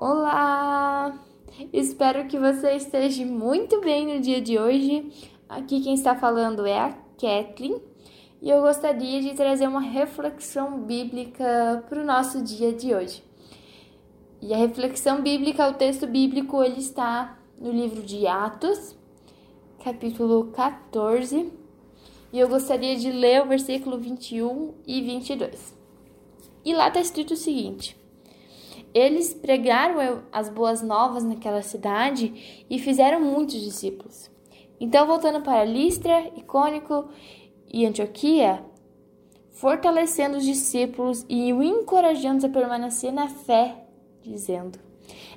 Olá! Espero que você esteja muito bem no dia de hoje. Aqui quem está falando é a Kathleen e eu gostaria de trazer uma reflexão bíblica para o nosso dia de hoje. E a reflexão bíblica, o texto bíblico, ele está no livro de Atos, capítulo 14, e eu gostaria de ler o versículo 21 e 22. E lá está escrito o seguinte: Eles pregaram as boas novas naquela cidade e fizeram muitos discípulos. Então, voltando para Listra, Icônico e Antioquia, fortalecendo os discípulos e o encorajando a permanecer na fé, dizendo: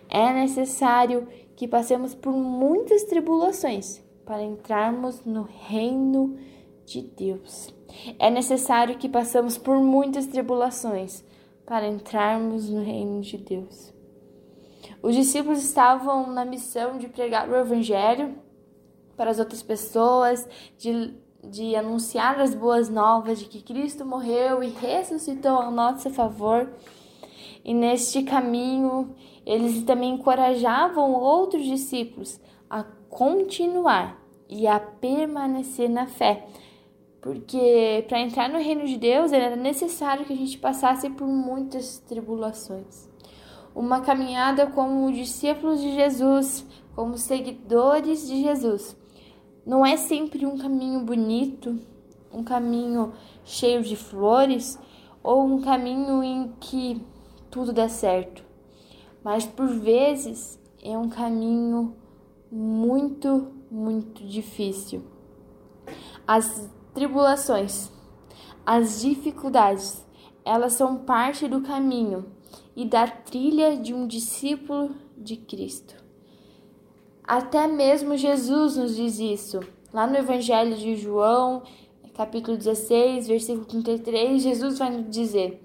É necessário que passemos por muitas tribulações para entrarmos no reino de Deus. É necessário que passemos por muitas tribulações para entrarmos no reino de Deus. Os discípulos estavam na missão de pregar o evangelho para as outras pessoas, de, de anunciar as boas novas de que Cristo morreu e ressuscitou a nosso favor. E neste caminho, eles também encorajavam outros discípulos a continuar e a permanecer na fé, porque para entrar no reino de Deus era necessário que a gente passasse por muitas tribulações. Uma caminhada como discípulos de Jesus, como seguidores de Jesus. Não é sempre um caminho bonito, um caminho cheio de flores ou um caminho em que tudo dá certo, mas por vezes é um caminho muito, muito difícil. As tribulações, as dificuldades, elas são parte do caminho e da trilha de um discípulo de Cristo. Até mesmo Jesus nos diz isso. Lá no Evangelho de João, capítulo 16, versículo 33, Jesus vai nos dizer: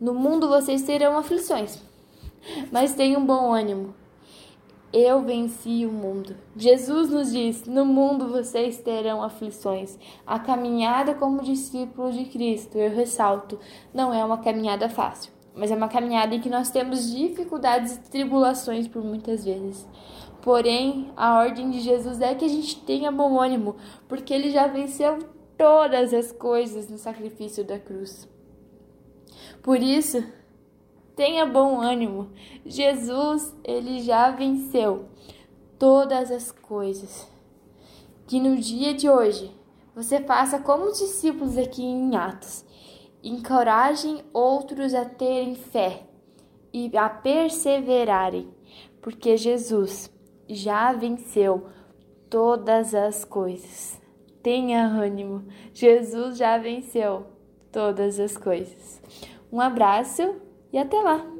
No mundo vocês terão aflições, mas tenham bom ânimo. Eu venci o mundo. Jesus nos diz: No mundo vocês terão aflições. A caminhada como discípulo de Cristo, eu ressalto, não é uma caminhada fácil, mas é uma caminhada em que nós temos dificuldades e tribulações por muitas vezes. Porém, a ordem de Jesus é que a gente tenha bom ânimo, porque ele já venceu todas as coisas no sacrifício da cruz. Por isso, Tenha bom ânimo. Jesus, ele já venceu todas as coisas. Que no dia de hoje você faça como os discípulos aqui em Atos. Encorajem outros a terem fé e a perseverarem, porque Jesus já venceu todas as coisas. Tenha ânimo, Jesus já venceu todas as coisas. Um abraço e até lá!